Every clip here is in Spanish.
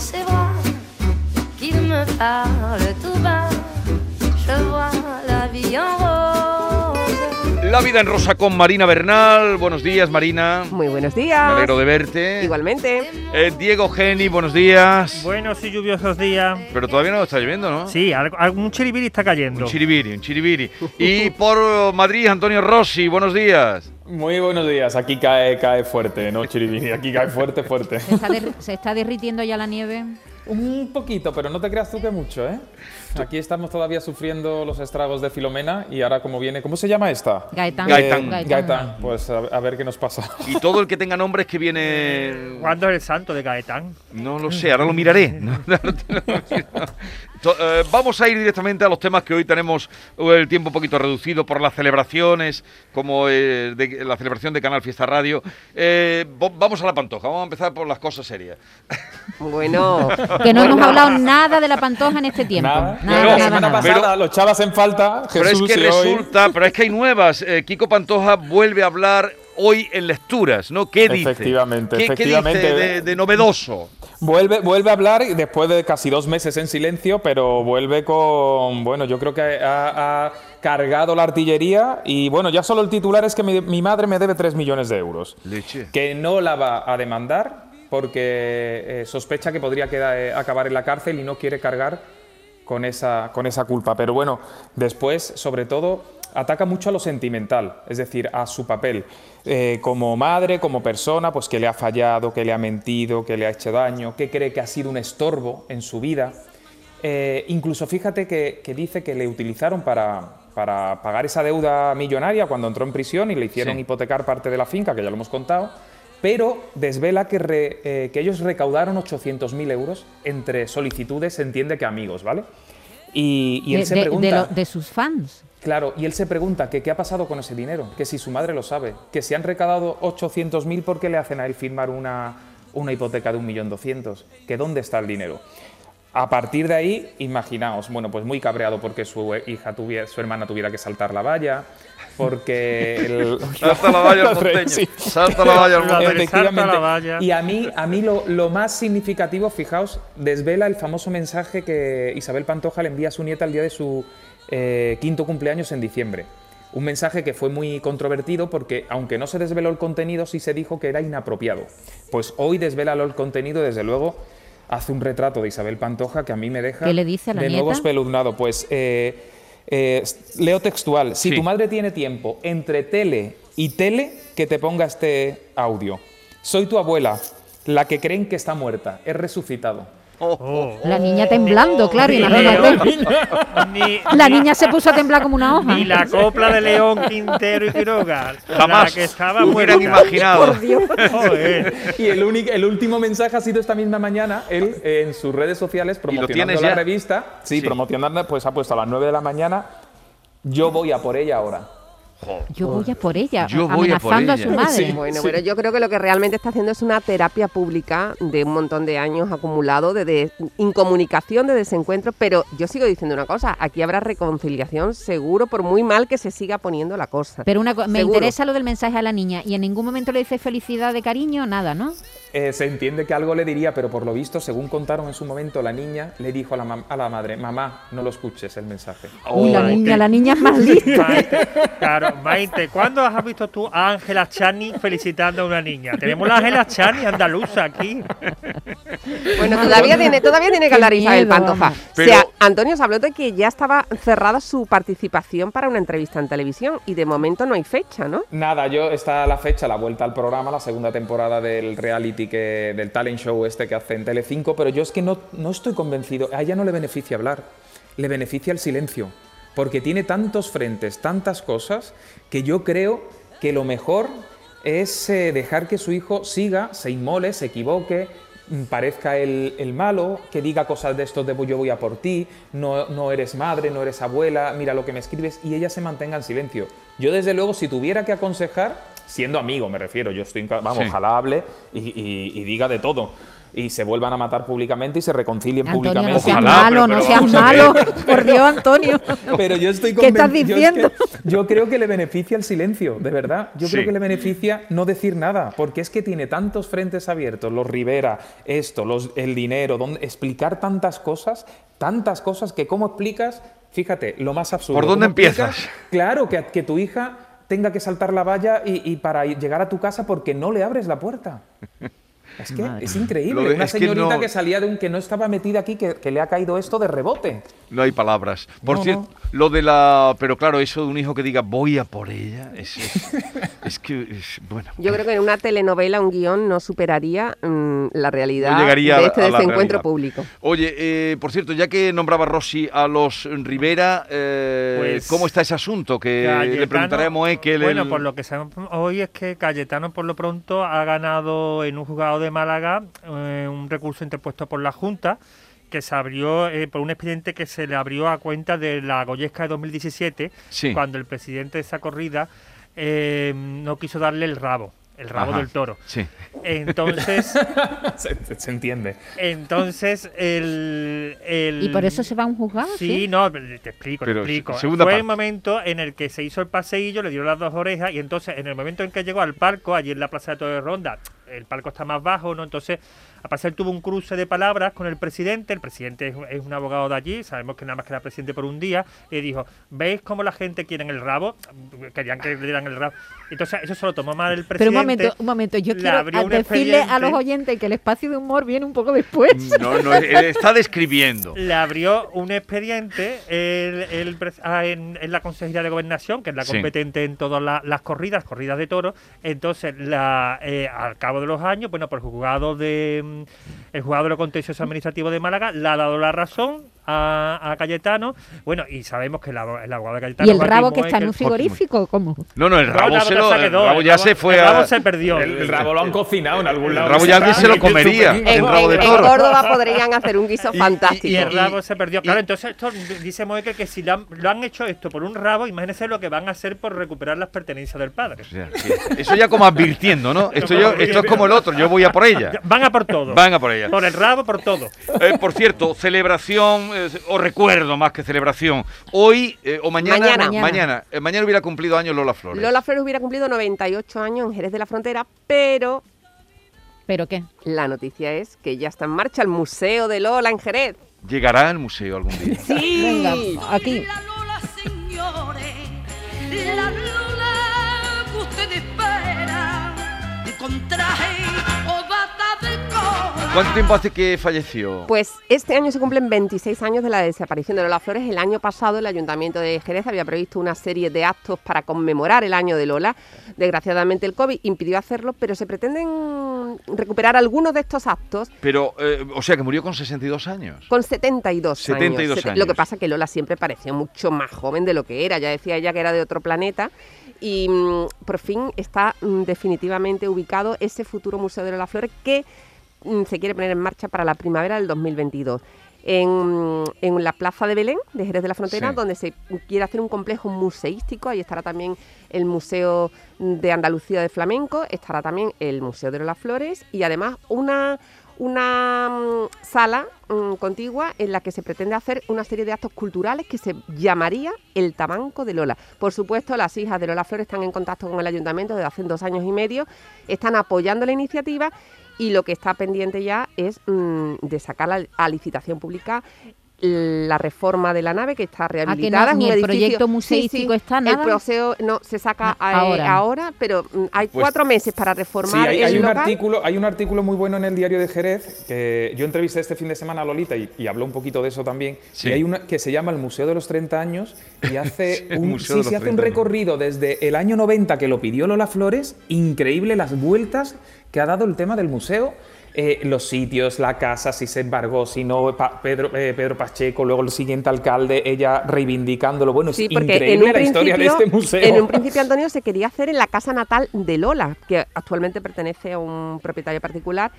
ses bras, qu'il me parle tout bas. Je vois la vie en rose. La vida en rosa con Marina Bernal. Buenos días, Marina. Muy buenos Me días. alegro de verte. Igualmente. Eh, Diego Geni, buenos días. Buenos y lluviosos días. Pero todavía no está lloviendo, ¿no? Sí, algo- algún chiribiri está cayendo. Un chiribiri, un chiribiri. Y por Madrid, Antonio Rossi, buenos días. Muy buenos días, aquí cae, cae fuerte, no chiribiri, aquí cae fuerte, fuerte. ¿Se está, se está derritiendo ya la nieve? Un poquito, pero no te creas tú que mucho, ¿eh? Aquí estamos todavía sufriendo los estragos de Filomena y ahora como viene, ¿cómo se llama esta? Gaetán. Gaetán. Eh, Gaetán, pues a, a ver qué nos pasa. Y todo el que tenga nombres que viene. ¿Cuándo es el santo de Gaetán? No lo sé, ahora lo miraré. No, no. To- eh, vamos a ir directamente a los temas que hoy tenemos eh, el tiempo un poquito reducido por las celebraciones, como eh, de- la celebración de Canal Fiesta Radio. Eh, vamos a la pantoja, vamos a empezar por las cosas serias. Bueno. Que no hemos hablado nada de la pantoja en este tiempo. Nada, Nada, la nada, semana nada. pasada Pero- lo echabas en falta, Pero es Jesús, que hoy- resulta, pero es que hay nuevas. Eh, Kiko Pantoja vuelve a hablar hoy en lecturas, ¿no? ¿Qué dice? Efectivamente, ¿Qué, qué efectivamente. dice de, de novedoso? Vuelve, vuelve a hablar después de casi dos meses en silencio, pero vuelve con, bueno, yo creo que ha, ha cargado la artillería y bueno, ya solo el titular es que mi, mi madre me debe 3 millones de euros. Leche. Que no la va a demandar porque eh, sospecha que podría quedar, eh, acabar en la cárcel y no quiere cargar con esa, con esa culpa. Pero bueno, después, sobre todo, ataca mucho a lo sentimental, es decir, a su papel. Eh, como madre, como persona, pues que le ha fallado, que le ha mentido, que le ha hecho daño, que cree que ha sido un estorbo en su vida. Eh, incluso fíjate que, que dice que le utilizaron para, para pagar esa deuda millonaria cuando entró en prisión y le hicieron Sí. hipotecar parte de la finca, que ya lo hemos contado, pero desvela que, re- eh, que ellos recaudaron 800.000 euros entre solicitudes, se entiende que amigos, ¿vale? Y, y él De, se pregunta... de lo- de sus fans. Claro, y él se pregunta que qué ha pasado con ese dinero, que si su madre lo sabe, que si han recaudado 800.000, ¿por qué le hacen a él firmar una, una hipoteca de 1.200.000? ¿Que dónde está el dinero? A partir de ahí, imaginaos, bueno, pues muy cabreado porque su hija tuviera, su hermana tuviera que saltar la valla, porque el, Salta la valla al. Sí. Salta la valla al La valla. Y a mí, a mí lo, lo más significativo, fijaos, desvela el famoso mensaje que Isabel Pantoja le envía a su nieta el día de su eh, quinto cumpleaños en diciembre. Un mensaje que fue muy controvertido porque, aunque no se desveló el contenido, sí se dijo que era inapropiado. Pues hoy desvela el contenido, desde luego, hace un retrato de Isabel Pantoja que a mí me deja ¿Qué le dice a la de nuevo espeluznado. Pues eh, eh, leo textual. Si Sí. tu madre tiene tiempo entre tele y tele, que te ponga este audio. Soy tu abuela, la que creen que está muerta. He resucitado. Oh. La niña temblando, claro, imagínate. Ni, La ni- niña se puso a temblar como una hoja. Ni la copla de León, Quintero y Quiroga. Jamás La que estaba hubieran imaginado. Y el, único, el último mensaje ha sido esta misma mañana, él eh, en sus redes sociales promocionando la ya? revista. Sí, Sí. promocionando, pues ha puesto a las 9 de la mañana. Yo voy a por ella ahora. Yo voy a por ella, Yo voy a por amenazando a, su madre. Sí. Bueno, pero yo creo que lo que realmente está haciendo es una terapia pública de un montón de años acumulado de, de incomunicación, de desencuentro, pero yo sigo diciendo una cosa, aquí habrá reconciliación seguro por muy mal que se siga poniendo la cosa. Pero una co- me Seguro. interesa lo del mensaje a la niña y en ningún momento le dice felicidad de cariño, nada, ¿no? Eh, se entiende que algo le diría, pero por lo visto, según contaron en su momento, la niña le dijo a la, mam- a la madre, mamá, no lo escuches el mensaje. Uy, la Maite. niña, la niña es más lista. Maite, claro, Maite, ¿cuándo has visto tú a Ángela Chani felicitando a una niña? Tenemos la Ángela Chani andaluza aquí. Bueno, todavía tiene, todavía tiene que hablar Isabel Pantoja. Pero- O sea, Antonio se habló de que ya estaba cerrada su participación para una entrevista en televisión y de momento no hay fecha, ¿no? Nada, yo está la fecha, la vuelta al programa, la segunda temporada del reality, que, del talent show este que hace en Telecinco, pero yo es que no, no estoy convencido. A ella no le beneficia hablar, le beneficia el silencio, porque tiene tantos frentes, tantas cosas, que yo creo que lo mejor es eh, dejar que su hijo siga, se inmole, se equivoque, parezca el, el malo, que diga cosas de estos de yo voy a por ti, no, no eres madre, no eres abuela, mira lo que me escribes, y ella se mantenga en silencio. Yo desde luego, si tuviera que aconsejar, siendo amigo me refiero, yo estoy, vamos, Sí. ojalá hable y, y- y diga de todo. Y se vuelvan a matar públicamente y se reconcilien Antonio, no públicamente. seas Ojalá, malo, pero- no seas malo. Por Dios, Antonio. Pero yo estoy ¿Qué estás conven- yo es que- diciendo? Yo, creo que le beneficia el silencio, de verdad. Yo Sí. creo que le beneficia no decir nada, porque es que tiene tantos frentes abiertos, los Rivera, esto, los, el dinero, donde, explicar tantas cosas, tantas cosas que cómo explicas, fíjate, lo más absurdo. ¿Por dónde empiezas? Claro, que, que tu hija tenga que saltar la valla y, y para llegar a tu casa porque no le abres la puerta. Es que Madre es increíble. de- Una es que señorita no- que salía de un que no estaba metida aquí, que, que le ha caído esto de rebote. No hay palabras. Por No, cierto, lo de la. Pero claro, eso de un hijo que diga voy a por ella. Es, es, es que. es- bueno. Yo creo que en una telenovela un guion no superaría mm, la realidad No llegaría de a- este desencuentro público. Oye, eh, por cierto, ya que nombraba Rossi a los Rivera, eh, Pues, ¿cómo está ese asunto? Que le a Moekel. Bueno, el- por lo que sabemos hoy es que Cayetano por lo pronto ha ganado en un juzgado de Málaga eh, un recurso interpuesto por la Junta que se abrió eh, por un expediente que se le abrió a cuenta de la Goyesca de 2017 Sí. cuando el presidente de esa corrida eh, no quiso darle el rabo, el rabo Ajá. del toro. Sí. Entonces, se, se entiende. entonces el, el- ¿Y por eso se va a un juzgado? Sí, no, te explico, Pero, te explico. Fue parte. el momento en el que se hizo el paseillo, le dieron las dos orejas y entonces en el momento en que llegó al palco, allí en la Plaza de Torre Ronda, el palco está más bajo, ¿no? Entonces, a pasar tuvo un cruce de palabras con el presidente, el presidente es, es un abogado de allí, sabemos que nada más que era presidente por un día, y dijo, ¿veis cómo la gente quiere el rabo? Querían que le dieran el rabo. Entonces, eso se lo tomó mal el presidente. Pero un momento, un momento, yo quiero decirle a los oyentes que el espacio de humor viene un poco después. No, no, él está describiendo. le abrió un expediente el- el pres- ah, en, en la Consejería de Gobernación, que es la Sí. competente en todas la- las corridas, corridas de toros. Entonces, la, eh, al cabo de los años, bueno, por el juzgado de mm, el juzgado de contencioso administrativo de Málaga le ha dado la razón a, a Cayetano. Bueno, y sabemos que el, el abogado de Cayetano. ¿Y el Joaquín rabo que está en un frigorífico? ¿Cómo? No, no, el rabo, se, lo, el quedó, rabo el ya rabo- se fue el a. rabo se perdió. El, el rabo lo han cocinado en algún lado. El rabo ya alguien se lo comería. En, El rabo de en- en toro. Córdoba podrían hacer un guiso Y- fantástico. Y el Y- rabo se perdió. Claro, y- entonces esto dice Moekel que si lo han, lo han hecho esto por un rabo, imagínense lo que van a hacer por recuperar las pertenencias del padre. O sea, que- Eso ya como advirtiendo, ¿no? Esto, yo, esto es como el otro, yo voy a por ella. Van a por todo. Van a por ella. Por el rabo, por todo. Eh, por cierto, celebración, eh, o recuerdo más que celebración. Hoy eh, o mañana. Mañana. Mañana, eh, mañana hubiera cumplido años Lola Flores. Lola Flores hubiera cumplido 98 años en Jerez de la Frontera, pero ¿Pero qué? la noticia es que ya está en marcha el Museo de Lola en Jerez. Llegará al museo algún día. Sí. Venga, aquí. La Lola, señores, la Lola que usted espera, con traje ¿Cuánto tiempo hace que falleció? Pues este año se cumplen 26 años de la desaparición de Lola Flores. El año pasado el Ayuntamiento de Jerez había previsto una serie de actos para conmemorar el año de Lola. Desgraciadamente el COVID impidió hacerlo, pero se pretenden recuperar algunos de estos actos Pero, eh, o sea, que murió con 62 años. con 72, 72 años. años. Lo que pasa que Lola siempre pareció mucho más joven de lo que era. Ya decía ella que era de otro planeta. Y mm, por fin está mm, definitivamente ubicado ese futuro Museo de Lola Flores que se quiere poner en marcha para la primavera del 2022. En, en la plaza de Belén, de Jerez de la Frontera, Sí. donde se quiere hacer un complejo museístico. Ahí estará también el Museo de Andalucía de Flamenco, estará también el Museo de Lola Flores y además una, una mm, sala mm, contigua en la que se pretende hacer una serie de actos culturales que se llamaría el Tamanco de Lola. Por supuesto, las hijas de Lola Flores están en contacto con el ayuntamiento desde hace dos años y medio, están apoyando la iniciativa y lo que está pendiente ya es mm, de sacar a, a licitación pública la reforma de la nave que está rehabilitada. Ah, ni es un el edificio- proyecto Sí, museístico sí, está, El nada? proseo no se saca No, eh, ahora. ahora. pero mm, hay Pues- cuatro meses para Sí, reformar hay, el hay un local. artículo, hay un artículo muy bueno en el diario de Jerez, que yo entrevisté este fin de semana a Lolita y, y habló un poquito de eso también. Sí. Y hay una que se llama el Museo de los 30 años y hace El un, Museo sí, sí, hace un 30 años. recorrido desde el año 90 que lo pidió Lola Flores, increíble las vueltas que ha dado el tema del museo. Eh, los sitios, la casa, si se embargó, si no, Pa- Pedro, eh, Pedro Pacheco, luego el siguiente alcalde, ella reivindicándolo. Bueno, Sí, es increíble la historia de este museo. en un principio, Antonio, se quería hacer en la casa natal de Lola, que actualmente pertenece a un propietario particular.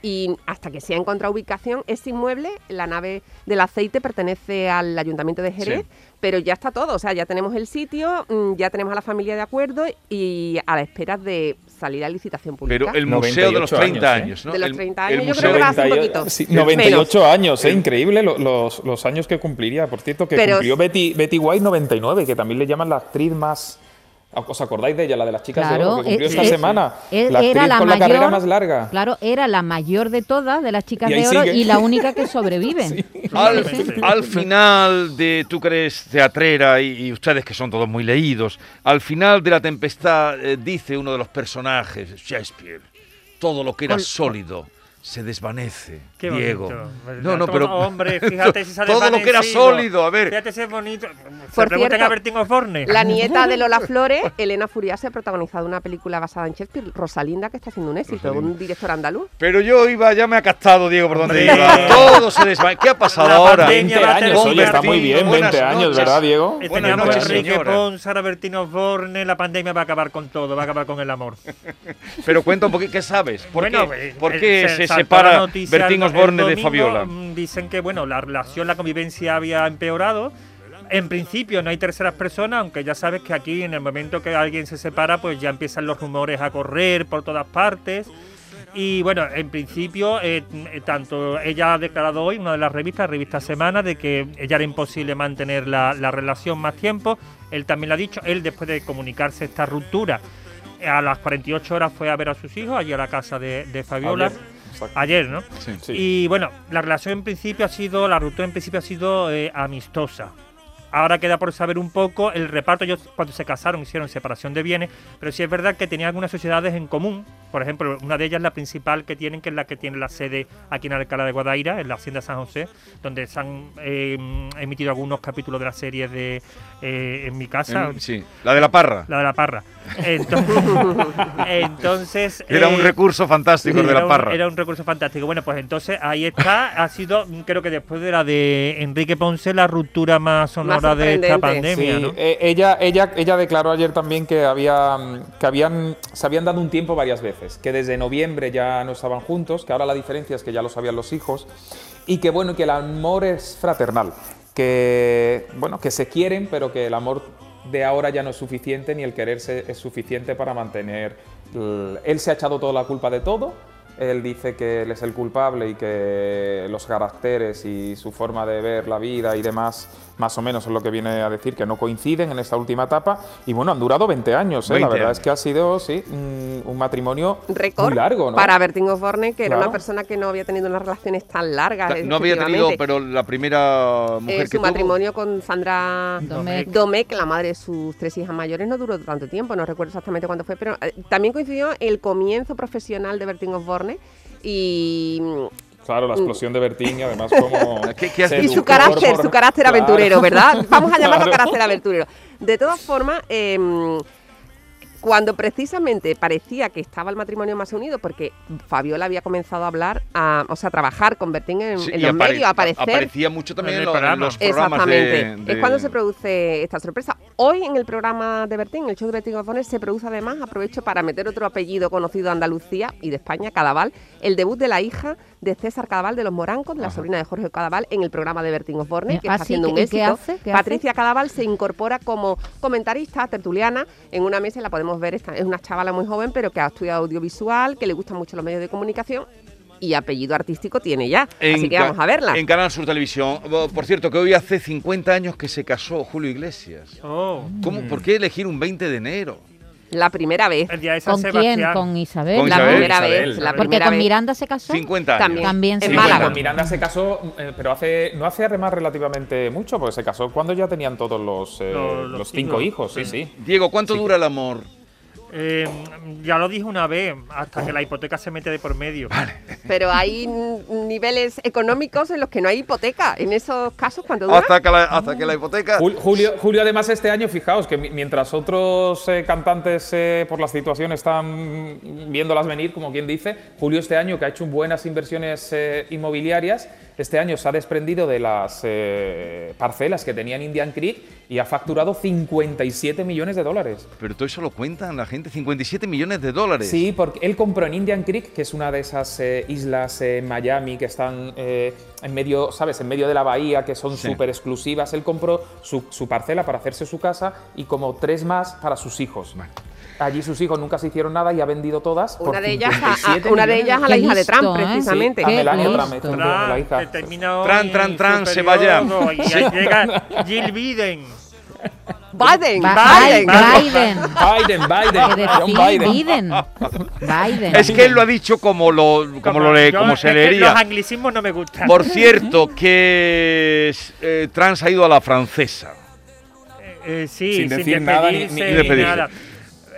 Y hasta que se ha encontrado ubicación, ese inmueble, la nave del aceite, pertenece al Ayuntamiento de Jerez, Sí. pero ya está todo. O sea, ya tenemos el sitio, mm, ya tenemos a la familia de acuerdo y a la espera de salir a licitación pública. Pero el museo de los 98 30 años, ¿eh? años, ¿no? De los El- 30 el años, yo museo creo que va un 98 poquito. sí, Menos. 98 años, ¿eh? increíble lo- los, los años que cumpliría. Por cierto, que Pero- cumplió Betty, Betty White 99, que también le llaman la actriz más... ¿Os acordáis de ella, la de las chicas de oro, que cumplió eh, esta eh, semana? eh, la actriz era la con mayor, la carrera más larga. Claro, era la mayor de todas, de las chicas de oro, sigue. y la única que sobrevive. Al, Sí, sí. al final de tú que eres teatrera y, y ustedes que son todos muy leídos, al final de la tempestad eh, dice uno de los personajes, Shakespeare, todo lo que era sólido se desvanece, Qué Diego. No, no, Todo- pero Hombre, fíjate si se ha todo lo que era sólido, a ver. Fíjate si es bonito. Se Por pregunten cierto, a Bertín Osborne. La nieta de Lola Flores, Elena Furiase, ha protagonizado una película basada en Shakespeare, Rosalinda, que está haciendo un éxito, Rosalinda. un director andaluz. Pero yo iba, ya me ha captado Diego por donde iba. Todo se desvanece. ¿Qué ha pasado La ahora? pandemia 20 va a años, oye, está muy bien, Buenas 20 años, noches. ¿verdad, Diego? Buenas noches, Enrique señora. Pons, ahora Bertín Osborne, la pandemia va a acabar con todo, va a acabar con el amor. Pero cuenta un poquito, ¿qué sabes? ¿Por Bueno, qué, eh, ¿por eh, qué se, la separa Bertín Osborne de Fabiola? mm, Dicen que bueno, la relación, la convivencia había empeorado. En principio no hay terceras personas, aunque ya sabes que aquí en el momento que alguien se separa, pues ya empiezan los rumores a correr por todas partes. Y bueno, en principio, eh, eh, tanto ella ha declarado hoy, en una de las revistas, la revista Semana, de que ella era imposible mantener la, la relación más tiempo. Él también lo ha dicho, él después de comunicarse esta ruptura, a las 48 horas fue a ver a sus hijos, allí a la casa de, de Fabiola. Exacto. Ayer, ¿no? Sí. Y bueno, la relación en principio ha sido, la ruptura en principio ha sido eh, amistosa. Ahora queda por saber un poco el reparto. Ellos cuando se casaron hicieron separación de bienes, pero sí es verdad que tenían algunas sociedades en común. Por ejemplo, una de ellas, la principal que tienen, que es la que tiene la sede aquí en Alcalá de Guadaira, en la Hacienda San José, donde se han eh, emitido algunos capítulos de la serie de eh, En mi casa. Sí, la de la parra. La de la parra. Entonces, entonces Era un eh, recurso fantástico de la un- parra. Era un recurso fantástico. Bueno, pues entonces ahí está. Ha sido, creo que después de la de Enrique Ponce, la ruptura más sonora de esta pandemia, Sí, ¿no? eh, ella, ella, ella declaró ayer también que, había, que habían, se habían dado un tiempo varias veces, que desde noviembre ya no estaban juntos, que ahora la diferencia es que ya lo sabían los hijos, y que bueno, que el amor es fraternal, que bueno, que se quieren, pero que el amor de ahora ya no es suficiente, ni el quererse es suficiente para mantener... él se ha echado toda la culpa de todo, él dice que él es el culpable y que los caracteres y su forma de ver la vida y demás, más o menos es lo que viene a decir, que no coinciden en esta última etapa. Y bueno, han durado 20 años, ¿eh? 20 la verdad años. es que ha sido, sí, un, un matrimonio Récord muy largo, ¿no? para Bertín Osborne, que era Claro. una persona que no había tenido unas relaciones tan largas. No había tenido, pero la primera mujer Eh, que su tuvo- matrimonio con Sandra Domecq. Domecq, la madre de sus tres hijas mayores, no duró tanto tiempo, no recuerdo exactamente cuándo fue, pero eh, también coincidió el comienzo profesional de Bertín Osborne y, Claro, la explosión de Bertín y además como... ¿Qué- qué y su carácter, por- su carácter Claro. aventurero, ¿verdad? Vamos a llamarlo Claro. carácter aventurero. De todas formas, em, cuando precisamente parecía que estaba el matrimonio más unido, porque Fabiola había comenzado a hablar, a- o sea, a trabajar con Bertín en, Sí, en los medios, a aparecer. Aparecía mucho también En en, el lo- en programa. los programas Exactamente. de, de- Es cuando se produce esta sorpresa. Hoy en el programa de Bertín, el show de Bertín Osborne, se produce además, aprovecho para meter otro apellido conocido de Andalucía y de España, Cadaval, el debut de la hija de César Cadaval de los Morancos, de la sobrina de Jorge Cadaval, en el programa de Bertín Osborne, que Ah, está sí, haciendo un ¿y qué éxito. hace? ¿Qué Patricia Cadaval se incorpora como comentarista, tertuliana, en una mesa, y la podemos ver, esta- es una chavala muy joven, pero que ha estudiado audiovisual, que le gustan mucho los medios de comunicación y apellido artístico tiene ya. Así que vamos a verla. En Canal Sur Televisión. Por cierto, que hoy hace 50 años que se casó Julio Iglesias. Oh, ¿Cómo, ¿Por qué elegir un 20 de enero? La primera vez. el día de San ¿Con quién? Con Isabel. Con La Isabel. primera Isabel. vez. La Porque primera con vez. Miranda se casó. 50 años. También. También sí. Con Miranda se casó, eh, pero hace no hace además relativamente mucho, porque se casó cuando ya tenían todos los, eh, Los- los, los cinco hijos, hijos, sí, sí. sí. Diego, ¿cuánto dura el amor? Eh, ya lo dije una vez, hasta que la hipoteca se mete de por medio. Pero hay niveles económicos en los que no hay hipoteca. En esos casos, ¿cuánto dura? Hasta que la, hasta que la hipoteca. Jul- Julio, Julio, además, este año, fijaos que mi- mientras otros eh, cantantes eh, por la situación están viéndolas venir, como quien dice, Julio este año, que ha hecho buenas inversiones eh, inmobiliarias, este año se ha desprendido de las eh, parcelas que tenía en Indian Creek y ha facturado 57 millones de dólares. Pero todo eso lo cuentan la gente, 57 millones de dólares. Sí, porque él compró en Indian Creek, que es una de esas eh, islas en Miami que están eh, en medio, ¿sabes? En medio de la bahía, que son Sí. súper exclusivas. Él compró su, su parcela para hacerse su casa y como tres más para sus hijos. allí sus hijos nunca se hicieron nada y ha vendido todas. por Una de ellas a, a- 57 una de ellas a la hija de Trump, listo, ¿eh? precisamente. A Qué Melania listo. Trump, esto, la hija. Tran, tran, tran, se vaya. Y ahí llega Jill Biden. Biden, Ba- Biden. Biden. Biden, Biden, Biden. Biden. Biden. Es que él lo ha dicho como lo, como lo lee, yo- como se leería. Los anglicismos no me gustan. Por cierto, que eh, Trans ha ido a la francesa. Eh, sí, Sin sin, decir nada, ni- ni- ni ni despedirse. nada.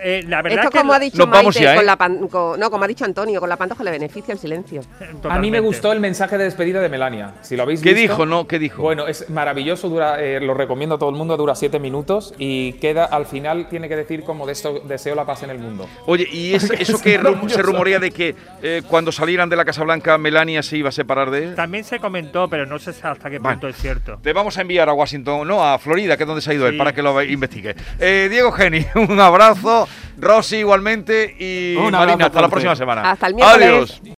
Eh, la verdad Esto que como ha dicho Maite, ya, ¿eh? con la pan- con- no, como ha dicho Antonio, con la pantoja le beneficia el silencio. A mí me Totalmente. gustó el mensaje de despedida de Melania. Si lo habéis ¿Qué visto. dijo, no? ¿Qué dijo? Bueno, es maravilloso, dura, eh, lo recomiendo a todo el mundo, dura siete minutos y queda al final tiene que decir como de esto deseo la paz en el mundo. Oye, ¿y es- eso Es que rum- se rumorea de que eh, cuando salieran de la Casa Blanca Melania se iba a separar de él? También se comentó, pero no sé hasta qué Vale. punto es cierto. Te vamos a enviar a Washington, no, a Florida, que es donde se ha ido él, Sí. para que lo investigue. Eh, Diego Geni, un abrazo. Rosy igualmente y Marina, hasta la próxima semana. Hasta el miércoles. Adiós.